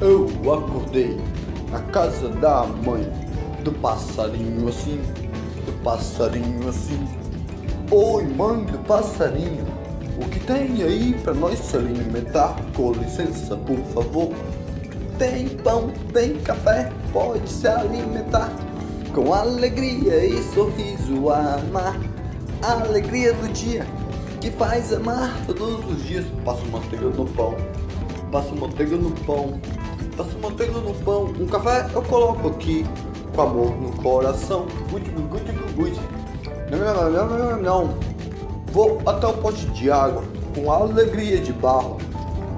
Eu acordei na casa da mãe, do passarinho assim, do passarinho assim. Oi, mãe do passarinho, o que tem aí pra nós se alimentar? Com licença, por favor. Tem pão, tem café, pode se alimentar. Com alegria e sorriso a amar. A alegria do dia que faz amar todos os dias. Passo manteiga no pão, passo manteiga no pão, passo manteiga no pão. Um café eu coloco aqui, com amor no coração. Good, good, good. Não, não, não, não, não. Vou até o pote de água, com alegria de barro.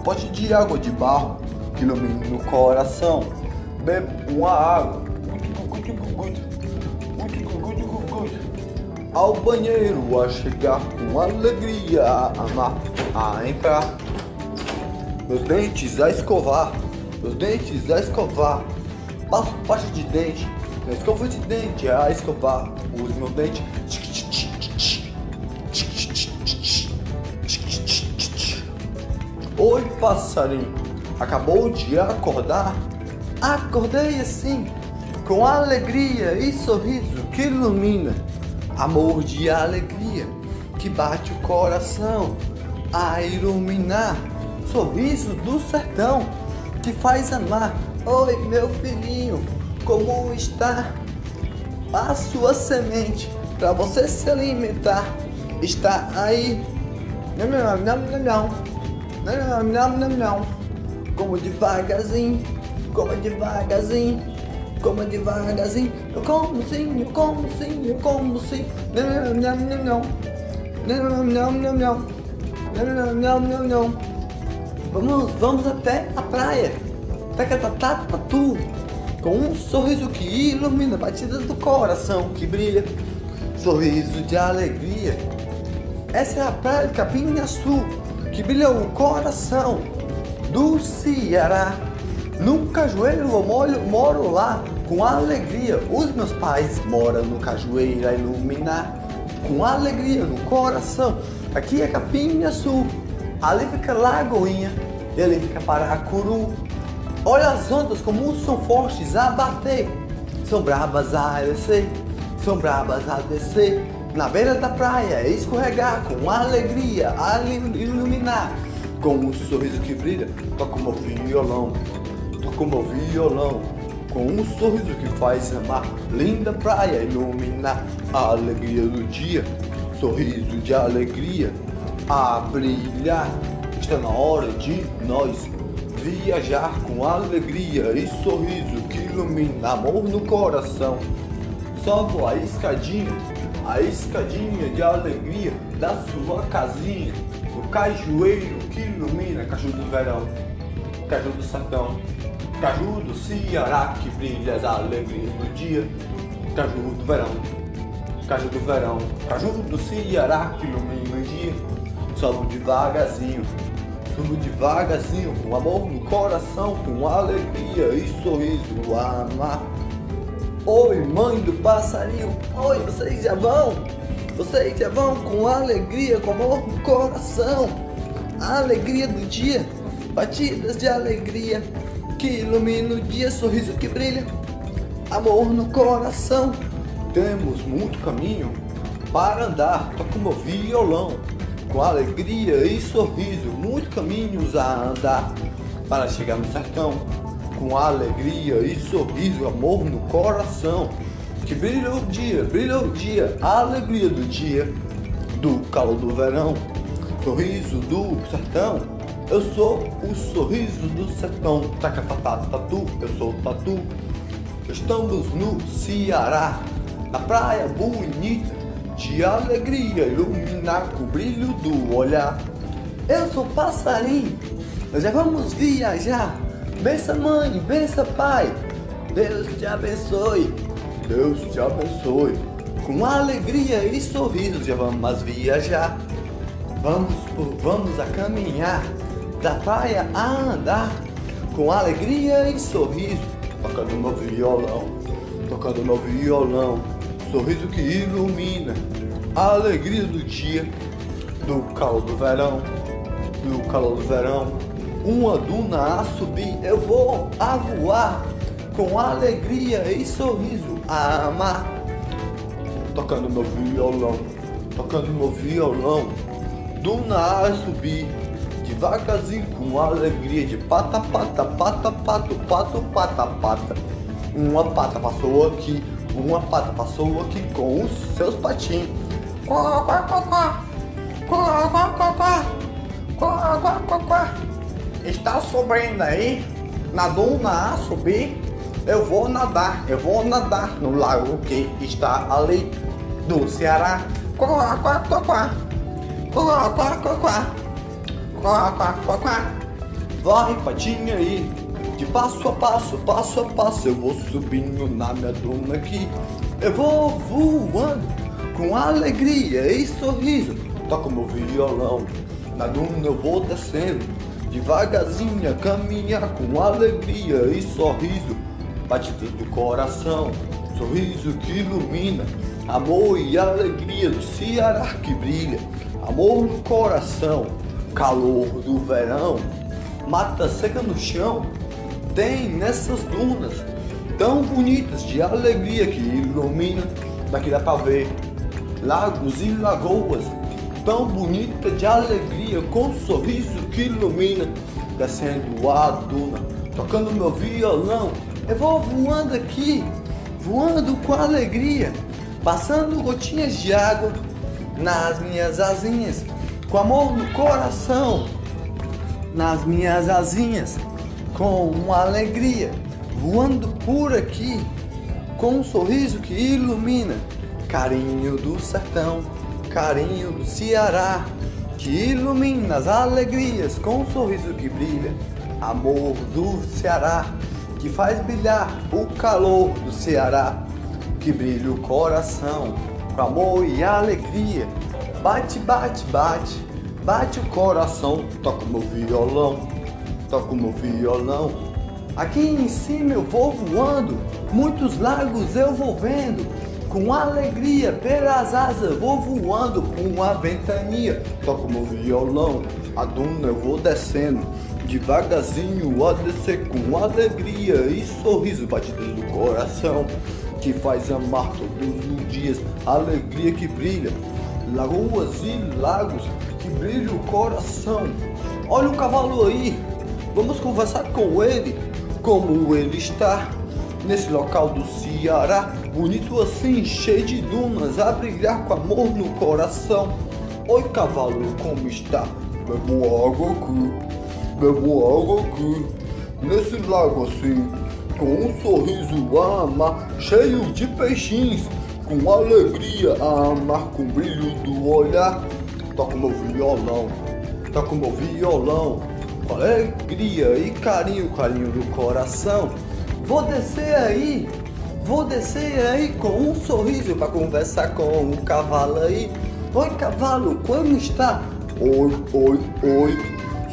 Pote de água de barro, que ilumina no coração. Bebo uma água. Ao banheiro a chegar com alegria a amar, a entrar. Meus dentes a escovar, meus dentes a escovar. Passo pasta de dente, na escova de dente a escovar. Uso meu dente. Oi, passarinho, acabou de acordar? Acordei assim, com alegria e sorriso que ilumina, amor de alegria que bate o coração a iluminar, sorriso do sertão que faz amar. Oi, meu filhinho, como está? A sua semente para você se alimentar está aí. Não, não, não, não, não. Não, não, não, não. Como devagarzinho, como devagarzinho, como devagarzinho. Eu como sim, eu como sim, eu como sim. Não, não, não, não. Não, não, não, não. Não, não, não, não. Vamos, vamos até a praia. Tacatatá, tatu. Com um sorriso que ilumina batidas do coração que brilha. Sorriso de alegria. Essa é a praia de Capinhaçu que brilha o coração do Ceará. No cajueiro eu moro, moro lá com alegria. Os meus pais moram no cajueiro a iluminar com alegria no coração. Aqui é Capinhaçu, ali fica Lagoinha, e ali fica Paracuru. Olha as ondas como são fortes a bater, são bravas a descer, são bravas a descer. Na beira da praia, escorregar com alegria, a iluminar. Com um sorriso que brilha, toca o meu violão, toca o meu violão. Com um sorriso que faz amar, linda praia, iluminar a alegria do dia, sorriso de alegria a brilhar. Está na hora de nós viajar com alegria e sorriso que ilumina amor no coração. Sobe a escadinha a escadinha de alegria da sua casinha, o cajueiro que ilumina, caju do verão, caju do sertão, caju do Ceará que brilha as alegrias do dia, caju do verão, caju do verão, caju do Ceará que ilumina o dia, sobe devagarzinho, subo devagarzinho, com amor no coração, com alegria e sorriso a amar. Oi, mãe do passarinho. Oi, vocês já vão? Vocês já vão com alegria, com amor no coração. A alegria do dia, batidas de alegria que ilumina o dia, sorriso que brilha, amor no coração. Temos muito caminho para andar, toca o meu violão. Com alegria e sorriso, muitos caminhos a andar para chegar no sertão com alegria e sorriso, amor no coração. Que brilha o dia, brilha o dia, a alegria do dia, do calor do verão, sorriso do sertão. Eu sou o sorriso do sertão, tacatatá, tatu, eu sou o tatu. Estamos no Ceará, na praia bonita, de alegria, iluminar com o brilho do olhar. Eu sou passarinho, nós já vamos viajar Bença mãe, bença pai. Deus te abençoe. Deus te abençoe. Com alegria e sorriso já vamos viajar. Vamos, vamos a caminhar da praia a andar com alegria e sorriso, tocando meu violão, tocando meu violão, sorriso que ilumina a alegria do dia, do calor do verão, do calor do verão, uma duna a subir, eu vou a voar com alegria e sorriso a amar. Tocando meu violão, tocando meu violão, duna a subir, devagarzinho com alegria de pata, pata, pata, pato, pato, pata, pata. Uma pata passou aqui, uma pata passou aqui com os seus patinhos. Quá, quá, quá, quá. Quá, quá, quá, quá. Quá, quá, quá, quá. Está subindo aí, na duna a subir. Eu vou nadar, eu vou nadar no lago que está ali do Ceará. Quá, quá, quá, quá. Quá, quá, quá, quá. Quá, quá, quá, quá. Vai, patinha aí. De passo a passo, passo a passo, eu vou subindo na minha duna aqui. Eu vou voando com alegria e sorriso. Toco meu violão, na duna eu vou descendo. Devagarzinho, caminhar com alegria e sorriso. Batidas do coração, sorriso que ilumina. Amor e alegria do Ceará que brilha. Amor no coração, calor do verão. Mata seca no chão, tem nessas dunas tão bonitas de alegria que ilumina. Daqui dá pra ver lagos e lagoas tão bonita de alegria com um sorriso que ilumina. Descendo a duna, tocando meu violão, eu vou voando aqui, voando com alegria, passando gotinhas de água nas minhas asinhas, com amor no coração, nas minhas asinhas com uma alegria, voando por aqui, com um sorriso que ilumina, carinho do sertão, carinho do Ceará, que ilumina as alegrias com um sorriso que brilha, amor do Ceará, que faz brilhar o calor do Ceará, que brilha o coração com amor e alegria, bate, bate, bate, bate o coração, toca o meu violão toco meu violão. Aqui em cima eu vou voando, muitos lagos eu vou vendo. Com alegria pelas asas vou voando com a ventania. Toco meu violão, a duna eu vou descendo. Devagarzinho a descer com alegria e sorriso batidos do coração. Que faz amar todos os dias, alegria que brilha. Lagoas e lagos que brilha o coração. Olha o cavalo aí, Vamos conversar com ele, como ele está nesse local do Ceará, bonito assim, cheio de dunas, a brilhar com amor no coração. Oi cavalo, como está? Bebo água aqui, bebo água aqui, nesse lago assim, com um sorriso a amar, cheio de peixinhos, com alegria a amar, com brilho do olhar. Toca meu violão, toca meu violão com alegria e carinho, carinho do coração. Vou descer aí, vou descer aí com um sorriso para conversar com o cavalo aí. Oi cavalo, como está? Oi, oi, oi.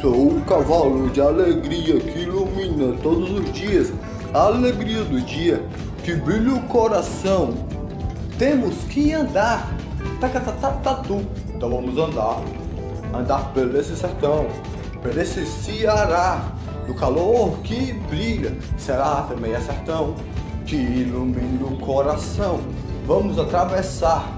Sou um cavalo de alegria que ilumina todos os dias. A alegria do dia que brilha o coração. Temos que andar. Tacatatatu. Então vamos andar. Andar pelo esse sertão por esse Ceará, do calor que brilha, será também é sertão, que ilumina o coração. Vamos atravessar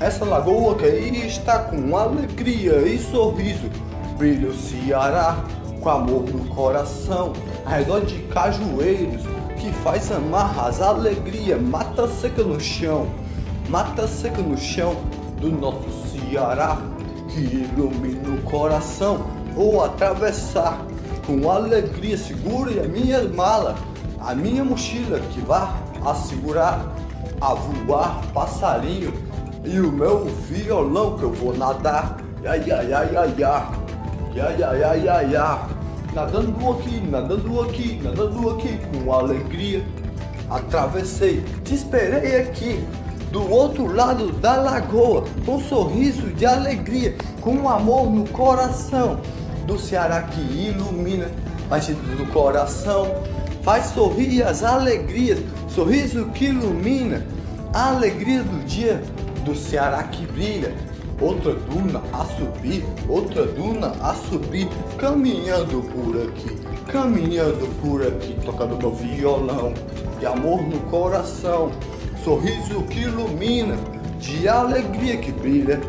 essa lagoa que está com alegria e sorriso. Brilha o Ceará, com amor no coração, ao redor de cajueiros, que faz amar as alegrias, mata seca no chão, mata seca no chão do nosso Ceará, que ilumina o coração vou atravessar com alegria. Segure a minha mala, a minha mochila que vá assegurar a voar passarinho e o meu violão que eu vou nadar. Ia, ia, ia, ia, ia. Ia, ia, ia, ia, ia. Nadando aqui, nadando aqui, nadando aqui com alegria. Atravessei, te esperei aqui, do outro lado da lagoa, com um sorriso de alegria, com um amor no coração, do Ceará que ilumina, partido do coração faz sorrir as alegrias, sorriso que ilumina. A alegria do dia do Ceará que brilha. outra duna a subir, outra duna a subir, caminhando por aqui, caminhando por aqui, tocando meu violão, de amor no coração, sorriso que ilumina, de alegria que brilha,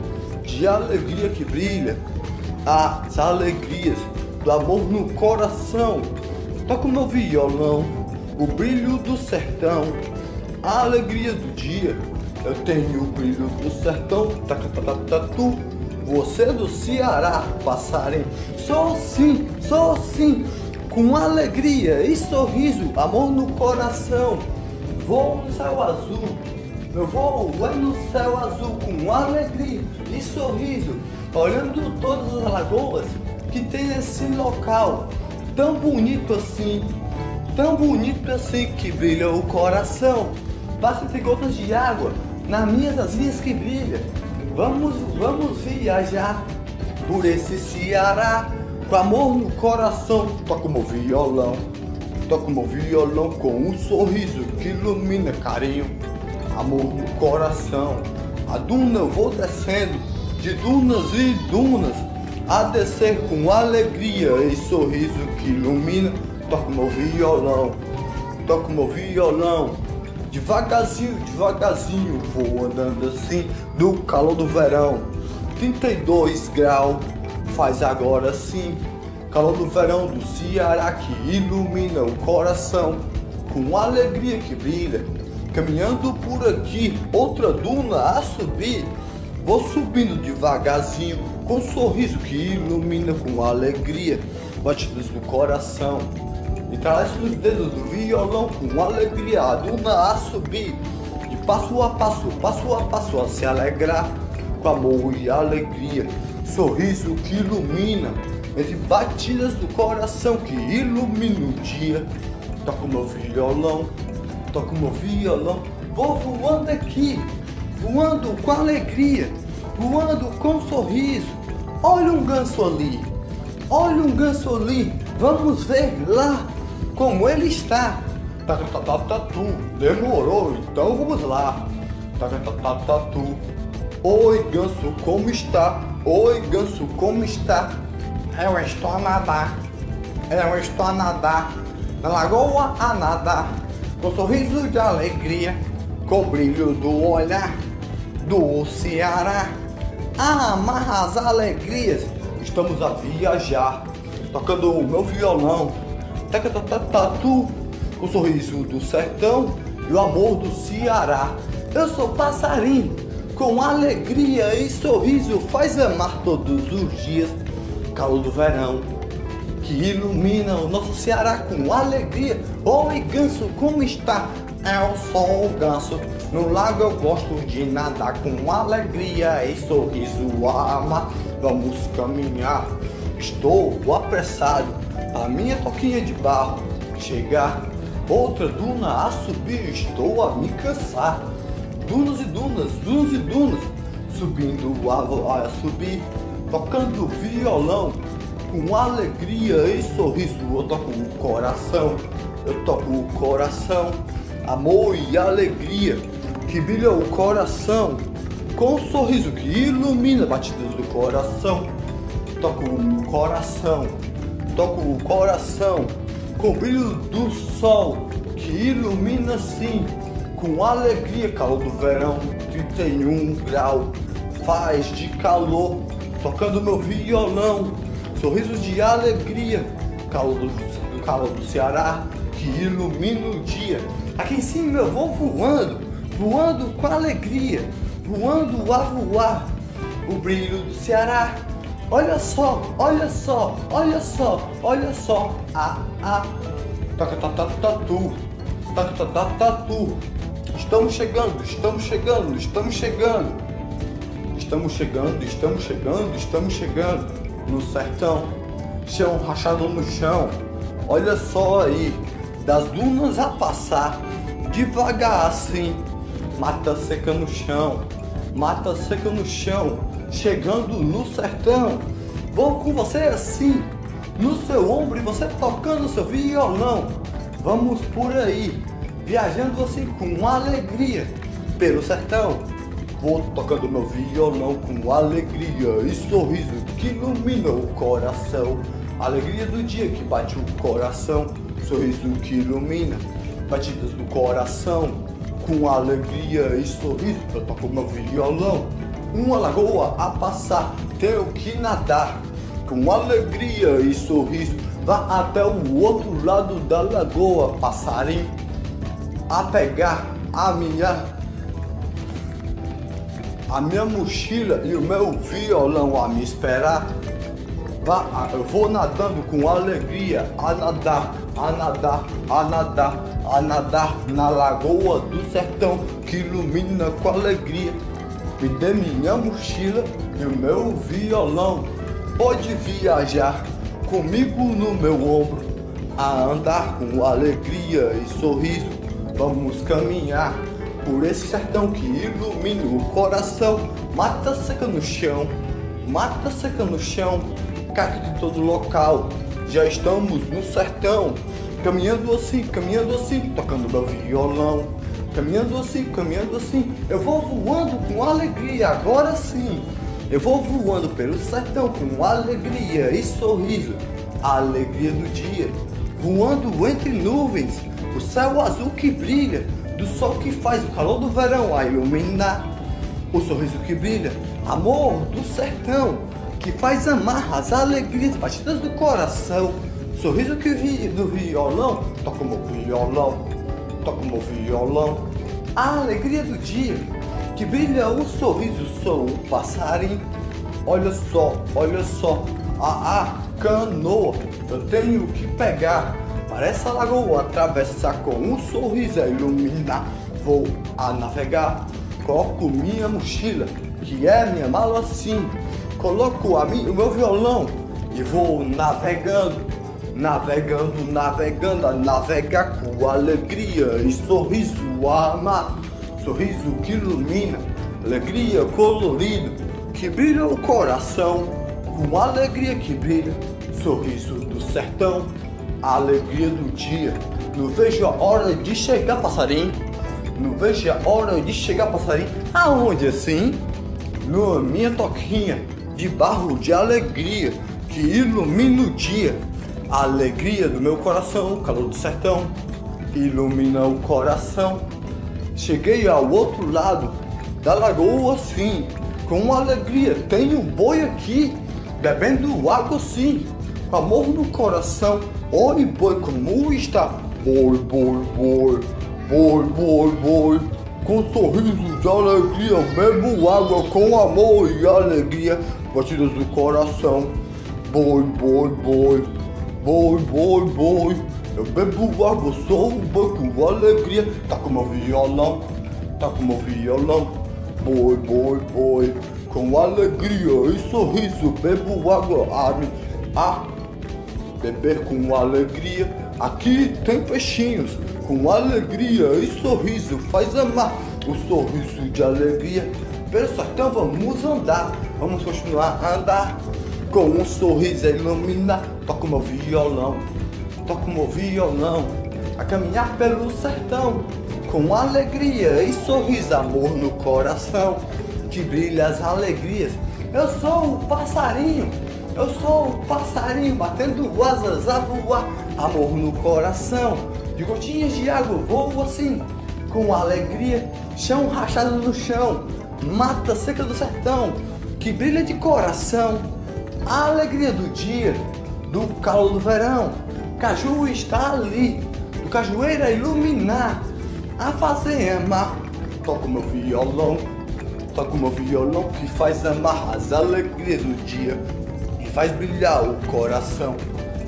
de alegria que brilha, as alegrias do amor no coração, toco meu violão, o brilho do sertão, a alegria do dia eu tenho o brilho do sertão, tatu. Você do Ceará, passarinho. Sou sim, sou sim, com alegria e sorriso, amor no coração. Vou no céu azul, meu voo é no céu azul, com alegria e sorriso, olhando todas as lagoas que tem nesse local, tão bonito assim, tão bonito assim que brilha o coração. Basta gotas de água nas minhas asinhas que brilha. Vamos, vamos viajar por esse Ceará, com amor no coração. Toco meu violão, toco meu violão com um sorriso que ilumina carinho, amor no coração. A duna eu vou descendo, de dunas e dunas, a descer com alegria e sorriso que ilumina. Toco meu violão, toco meu violão Devagarzinho, devagarzinho, vou andando assim no calor do verão. 32 graus, faz agora sim. Calor do verão do Ceará que ilumina o coração com alegria que brilha. Caminhando por aqui, outra duna a subir. Vou subindo devagarzinho, com um sorriso que ilumina com alegria, batidas do coração. E traz nos dedos do violão com alegria a duna a subir. De passo a passo, passo a passo a se alegrar com amor e alegria. Sorriso que ilumina, entre batidas do coração que ilumina o dia. Toco meu violão, toco meu violão, vou voando aqui, voando com alegria, voando com sorriso. Olha um ganso ali, olha um ganso ali, vamos ver lá como ele está. Tatu, demorou, então vamos lá. Tatu, oi ganso, como está? Oi ganso, como está? Eu estou a nadar, eu estou a nadar, na lagoa a nadar, com sorriso de alegria, com brilho do olhar do Ceará. Amarra as alegrias, estamos a viajar, tocando o meu violão tatu, o sorriso do sertão e o amor do Ceará. Eu sou passarinho, com alegria e sorriso faz amar todos os dias. Calor do verão, que ilumina o nosso Ceará com alegria. Oi, ganso, como está? Sou o ganso, no lago eu gosto de nadar com alegria e sorriso a amar. Vamos caminhar, estou apressado. A minha toquinha de barro. Chegar, outra duna a subir, estou a me cansar. Dunas e dunas, dunas e dunas, subindo a, a subir, tocando violão, com alegria e sorriso. Eu toco o coração, eu toco o coração, amor e alegria que brilha o coração, com um sorriso que ilumina batidas do coração. Toco o coração toco o coração com o brilho do sol que ilumina assim com alegria, calor do verão, 31 grau, faz de calor, tocando meu violão, sorrisos de alegria, calor do, calor do Ceará que ilumina o dia. Aqui em cima eu vou voando, voando com alegria, voando a voar, o brilho do Ceará Olha só, olha só, olha só, olha só. Ah, ah. Tatu, tatu. Estamos chegando, estamos chegando, estamos chegando. Estamos chegando, estamos chegando, estamos chegando no sertão. Chão rachado no chão. Olha só aí, das dunas a passar, devagar assim. Mata seca no chão, mata seca no chão chegando no sertão. Vou com você assim, no seu ombro e você tocando seu violão. Vamos por aí, viajando assim com alegria pelo sertão. Vou tocando meu violão com alegria e sorriso que ilumina o coração. Alegria do dia que bate o coração, sorriso que ilumina, batidas do coração. Com alegria e sorriso eu toco meu violão. Uma lagoa a passar, tenho que nadar. Com alegria e sorriso, vá até o outro lado da lagoa, passarinho, a pegar a minha a minha mochila e o meu violão a me esperar. Vá, eu vou nadando com alegria, a nadar, a nadar, a nadar, a nadar na lagoa do sertão que ilumina com alegria. Me dê minha mochila e o meu violão. Pode viajar comigo no meu ombro, a andar com alegria e sorriso. Vamos caminhar por esse sertão que ilumina o coração. Mata seca no chão, mata seca no chão, cacto de todo local. Já estamos no sertão, caminhando assim, caminhando assim, tocando meu violão. Caminhando assim, caminhando assim, eu vou voando com alegria, agora sim. Eu vou voando pelo sertão com alegria e sorriso, a alegria do dia, voando entre nuvens, o céu azul que brilha, do sol que faz o calor do verão a iluminar, o sorriso que brilha, amor do sertão, que faz amar as alegrias batidas do coração, sorriso que vi do violão, toca o meu violão, toca o meu violão, a alegria do dia, que brilha o sorriso, sou um passarinho, olha só, olha só, a, a canoa, eu tenho que pegar para essa lagoa atravessar com um sorriso a iluminar. Vou a navegar, coloco minha mochila, que é minha mala assim. Coloco a mim, o meu violão e vou navegando, navegando, navegando, a navegar com alegria e sorriso a amar. Sorriso que ilumina, alegria colorido, que brilha o coração, com alegria que brilha, sorriso do sertão alegria do dia. Não vejo a hora de chegar, passarinho. Não vejo a hora de chegar, passarinho. Aonde assim? Na minha toquinha de barro de alegria que ilumina o dia. A alegria do meu coração, calor do sertão, ilumina o coração. Cheguei ao outro lado da lagoa, sim, com alegria. Tenho um boi aqui, bebendo água, sim, com amor no coração. Oi, boi, como está? Boi, boi, boi, boi, boi, boi. Com sorriso de alegria, bebo água com amor e alegria, batidas do coração. Boi, boi, boi, boi, boi, boi. Eu bebo água, sou um boi com alegria. Tá com meu violão, tá com meu violão. Boi, boi, boi, com alegria e sorriso, bebo água. Ah, beber com alegria. Aqui tem peixinhos, com alegria e sorriso, faz amar o sorriso de alegria. Pelo sertão vamos andar, vamos continuar a andar, com um sorriso a iluminar. Toca o meu violão, toca o meu violão, a caminhar pelo sertão, com alegria e sorriso, amor no coração, que brilha as alegrias. Eu sou o passarinho eu sou o passarinho batendo asas a voar, amor no coração, de gotinhas de água voo assim, com alegria, chão rachado no chão, mata seca do sertão, que brilha de coração, a alegria do dia, do calor do verão, caju está ali, do cajueiro a iluminar, a fazer amar, toco meu violão, toco meu violão que faz amar as alegrias do dia faz brilhar o coração.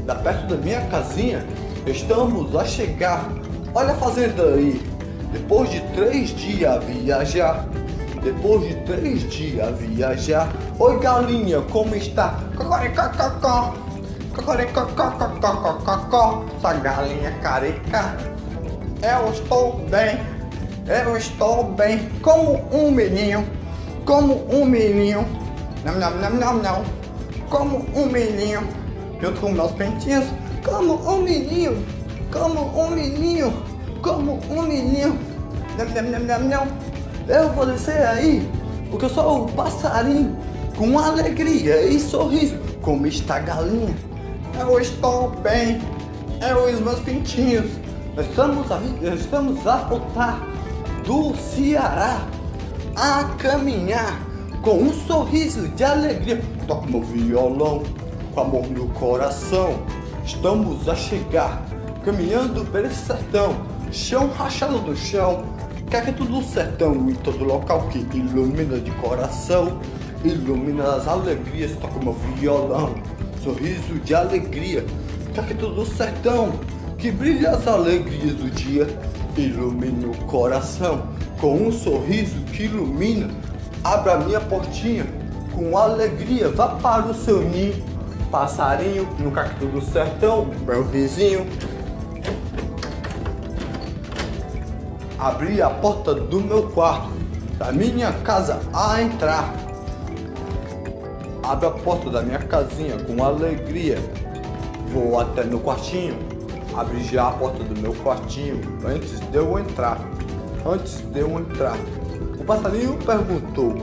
Da perto da minha casinha, estamos a chegar. Olha a fazenda aí. Depois de três dias a viajar, depois de três dias viajar. Oi galinha, como está? Cocoricococó, cocoricocococococó. Essa galinha careca. Eu estou bem, eu estou bem. Como um menino, como um menino. Não, não, não, não, não como um menino, junto com meus pentinhos, como um menino, como um menino, como um menino. Não, não, não, não, não. Eu vou descer aí Porque eu sou o passarinho com alegria e sorriso, como está a galinha. Eu estou bem, eu e os meus pintinhos. Estamos a, estamos a voltar do Ceará a caminhar com um sorriso de alegria. Toco meu violão com amor no coração. Estamos a chegar, caminhando pelo sertão, chão rachado no chão, caqueto do sertão e todo local que ilumina de coração, ilumina as alegrias. Toco meu violão, sorriso de alegria, caqueto do sertão que brilha as alegrias do dia, ilumina o coração com um sorriso que ilumina. Abra minha portinha com alegria, vá para o seu ninho, passarinho no cacto do sertão, meu vizinho. Abri a porta do meu quarto, da minha casa a entrar. Abra a porta da minha casinha com alegria. Vou até meu quartinho, abri já a porta do meu quartinho antes de eu entrar. Antes de eu entrar, o passarinho perguntou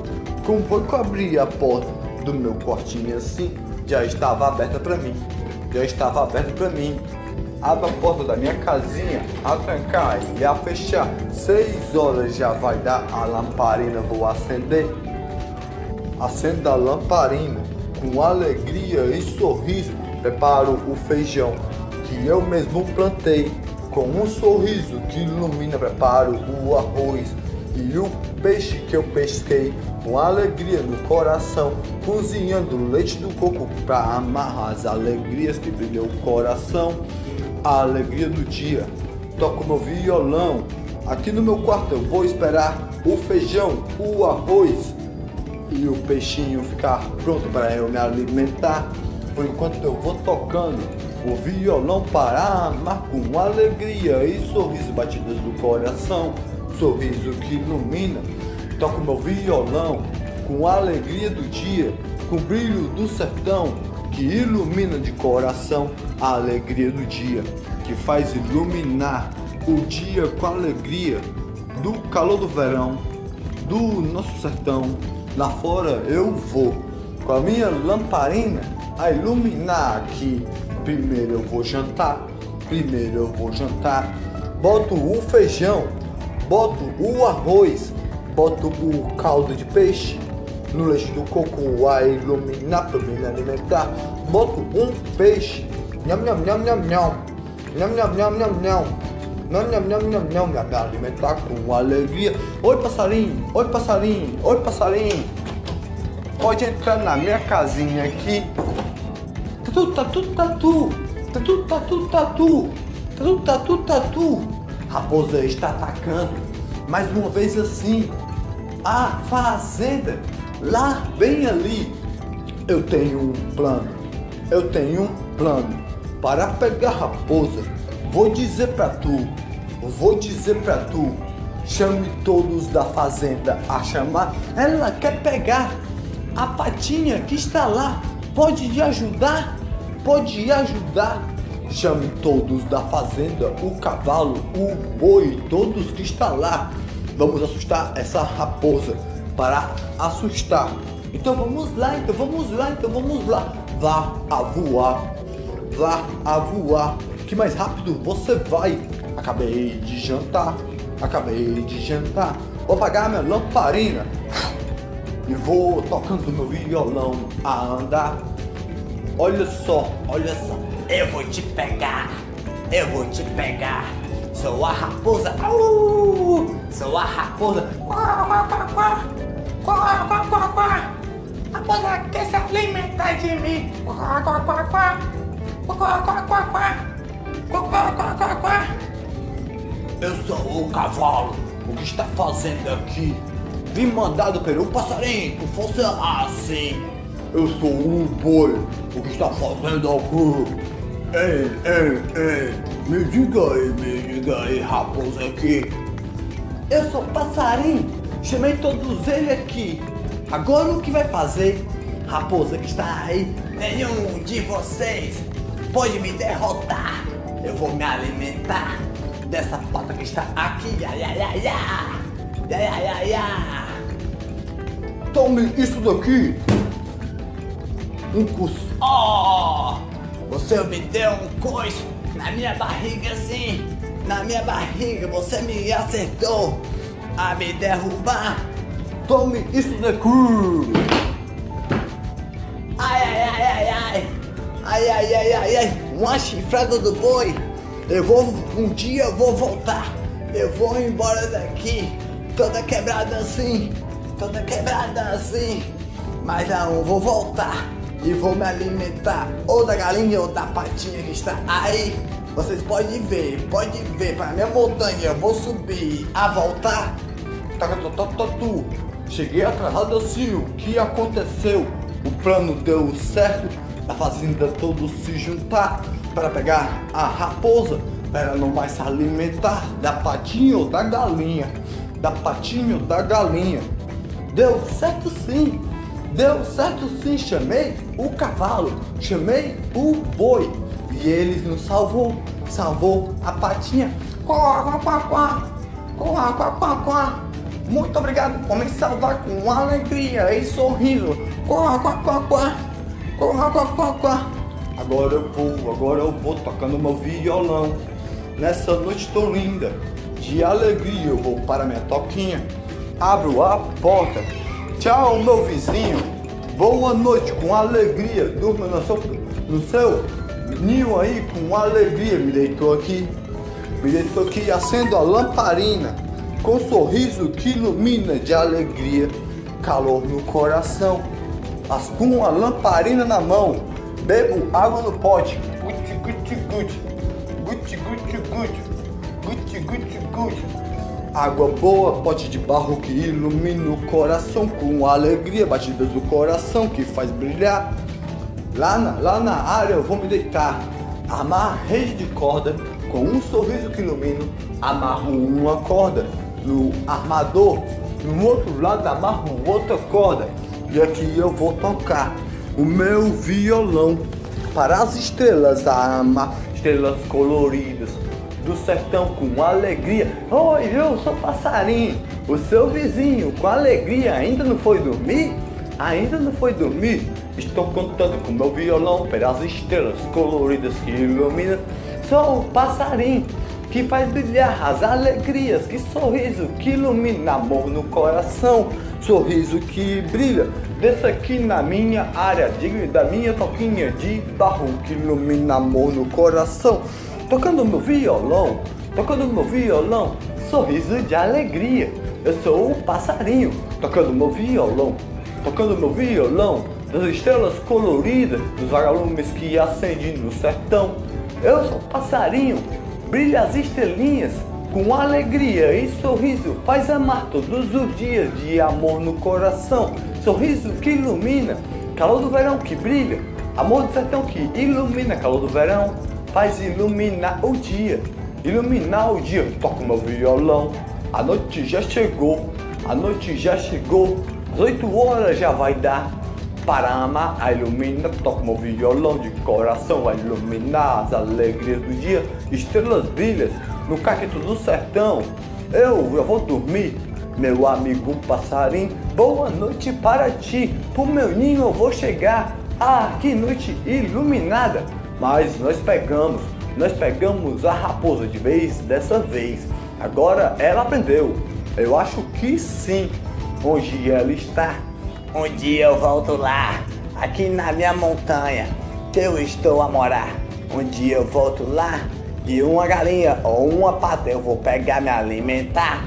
como foi que eu abri a porta do meu quartinho assim. Já estava aberta para mim. Já estava aberta para mim. Abra a porta da minha casinha, a trancar e a fechar. Seis horas já vai dar a lamparina, vou acender. Acenda a lamparina com alegria e sorriso. Preparo o feijão que eu mesmo plantei. Com um sorriso que ilumina, preparo o arroz e o peixe que eu pesquei. Com alegria no coração, cozinhando leite do coco para amarrar as alegrias que brilham o coração. A alegria do dia, toco meu violão. Aqui no meu quarto eu vou esperar o feijão, o arroz e o peixinho ficar pronto para eu me alimentar. Por enquanto eu vou tocando o violão para amar com alegria e sorriso batidas do coração, sorriso que ilumina. Toco meu violão com a alegria do dia, com o brilho do sertão que ilumina de coração a alegria do dia, que faz iluminar o dia com a alegria do calor do verão, do nosso sertão. Lá fora eu vou com a minha lamparina a iluminar aqui Primeiro eu vou jantar, primeiro eu vou jantar. Boto o feijão, boto o arroz, boto o caldo de peixe no leite do coco a iluminar para me alimentar. Boto um peixe, nham nham nham nham nham, nham nham nham nham nham. Nham, nham, nham, nham, nham, me alimentar com alegria. Oi, passarinho, oi, passarinho, oi, passarinho. Pode entrar na minha casinha aqui tatu, tatu, tatu, tatu, tatu, tatu, tatu, tatu, tatu. Raposa está atacando, mais uma vez assim, a fazenda, lá bem ali. Eu tenho um plano, eu tenho um plano para pegar raposa. Vou dizer para tu, vou dizer para tu, chame todos da fazenda a chamar. Ela quer pegar a patinha que está lá. Pode te ajudar? pode ajudar. Chame todos da fazenda, o cavalo, o boi, todos que estão lá. Vamos assustar essa raposa para assustar. Então vamos lá, então vamos lá, então vamos lá. Vá a voar, vá a voar. Que mais rápido você vai. Acabei de jantar, acabei de jantar. Vou apagar minha lamparina e vou tocando meu violão a andar Olha só, olha só. Eu vou te pegar. Eu vou te pegar. Sou a raposa. Sou a raposa. Quá, quá, quá, quá. Quá, quá, quá, quá. Quer se alimentar de mim. Quá, quá, quá, quá. Quá, quá, quá, quá. Quá, quá, quá, quá. Eu sou o cavalo. O que está fazendo aqui? Vim mandado pelo passarinho com força assim. Eu sou o boi. O que está fazendo aqui? Ei, ei, ei. Me diga aí, me diga aí, raposa aqui. Eu sou passarinho. Chamei todos eles aqui. Agora o que vai fazer? Raposa que está aí. Nenhum de vocês pode me derrotar. Eu vou me alimentar dessa pata que está aqui. Ya, ya, ya, ya. tome isso daqui. Um curso. Oh! Você me deu um coice na minha barriga assim. Na minha barriga você me acertou a me derrubar. Tome isso daqui. Ai, ai, ai, ai, ai. Ai, ai, ai, ai, ai. Uma chifrada do boi. Eu vou, um dia eu vou voltar. Eu vou embora daqui. Toda quebrada assim. Toda quebrada assim. Mas não, vou voltar. E vou me alimentar ou da galinha ou da patinha que está aí. Vocês podem ver, pode ver para minha montanha. Eu vou subir a voltar. Tatu. Cheguei atrasado assim, o que aconteceu? O plano deu certo, a fazenda todos se juntar para pegar a raposa, para não mais se alimentar da patinha ou da galinha, da patinha ou da galinha. Deu certo sim, deu certo sim, chamei o cavalo, chamei o boi e eles nos salvou, salvou a patinha. Quá, quá, quá, quá, quá, quá, quá, quá. Muito obrigado por me salvar com alegria e sorriso. Quá, quá, quá, quá. Quá, quá, quá, quá. Agora eu vou, agora eu vou tocando meu violão. Nessa noite tão linda, de alegria eu vou para minha toquinha. Abro a porta. Tchau, meu vizinho. Boa noite, com alegria. Durma no seu, no seu ninho aí, com alegria. Me deitou aqui. Me deitou aqui, acendo a lamparina com um sorriso que ilumina de alegria, calor no coração, as com a lamparina na mão, bebo água no pote, guti guti guti, guti guti guti, guti guti guti. Água boa, pote de barro que ilumina o coração. Com alegria, batidas do coração que faz brilhar. Lá na, lá na área eu vou me deitar, amarra rede de corda, com um sorriso que ilumina, amarro uma corda no armador, no outro lado amarro outra corda e aqui eu vou tocar o meu violão para as estrelas, amar estrelas coloridas do sertão com alegria. Oi, eu sou passarinho, o seu vizinho com alegria ainda não foi dormir? Ainda não foi dormir? Estou cantando com meu violão para as estrelas coloridas que iluminam. Sou passarinho que faz brilhar as alegrias, que sorriso que ilumina amor no coração, sorriso que brilha. Desça aqui na minha área, diga da minha toquinha de barro que ilumina amor no coração, tocando meu violão, tocando meu violão, sorriso de alegria. Eu sou o passarinho, tocando meu violão, tocando meu violão, das estrelas coloridas, dos vagalumes que acendem no sertão. Eu sou o passarinho, brilha as estrelinhas com alegria e sorriso, faz amar todos os dias de amor no coração, sorriso que ilumina, calor do verão que brilha, amor do sertão que ilumina, calor do verão, faz iluminar o dia, iluminar o dia, toco meu violão, a noite já chegou, a noite já chegou, às oito horas já vai dar, para amar, a ilumina, toca meu violão de coração, a iluminar as alegrias do dia, estrelas brilhas no cacto do sertão. Eu, eu vou dormir, meu amigo passarinho, boa noite para ti, pro meu ninho eu vou chegar. Ah, que noite iluminada! Mas nós pegamos, nós pegamos a raposa de vez dessa vez. Agora ela aprendeu. Eu acho que sim. Onde ela está? Um dia eu volto lá, aqui na minha montanha, que eu estou a morar. Um dia eu volto lá e uma galinha ou uma pata eu vou pegar me alimentar.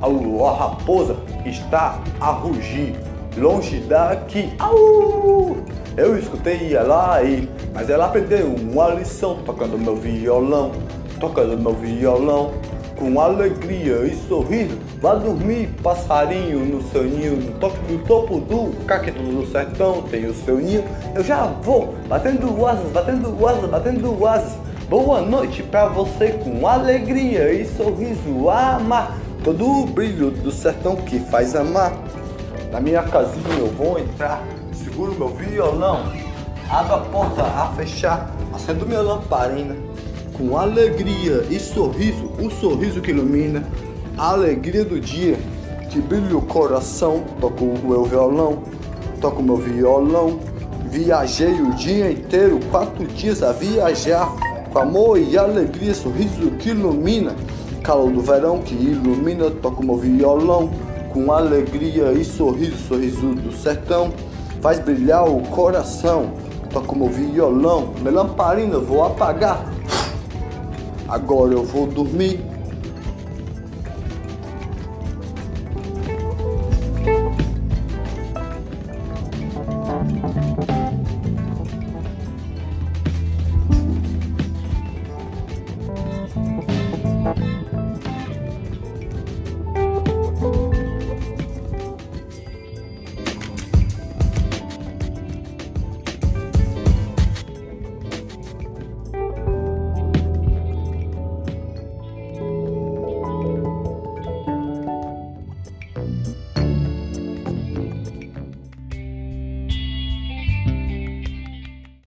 A, raposa está a rugir longe daqui. Au! Eu escutei ela aí, mas ela aprendeu uma lição tocando meu violão, tocando meu violão com alegria e sorriso. Vá dormir, passarinho, no seu ninho, no topo, topo do cacto do sertão tem o seu ninho. Eu já vou, batendo asas, batendo asas, batendo asas. Boa noite pra você com alegria e sorriso amar todo o brilho do sertão que faz amar. Na minha casinha eu vou entrar, seguro meu violão, abro a porta a fechar, acendo minha lamparina com alegria e sorriso, um sorriso que ilumina a alegria do dia. que brilha o coração. Toco o meu violão, toco o meu violão. Viajei o dia inteiro, quatro dias a viajar. Com amor e alegria, sorriso que ilumina. Calor do verão que ilumina, toco o meu violão. Com alegria e sorriso, sorriso do sertão. Faz brilhar o coração, toco o meu violão. Minha lamparina vou apagar. Agora eu vou dormir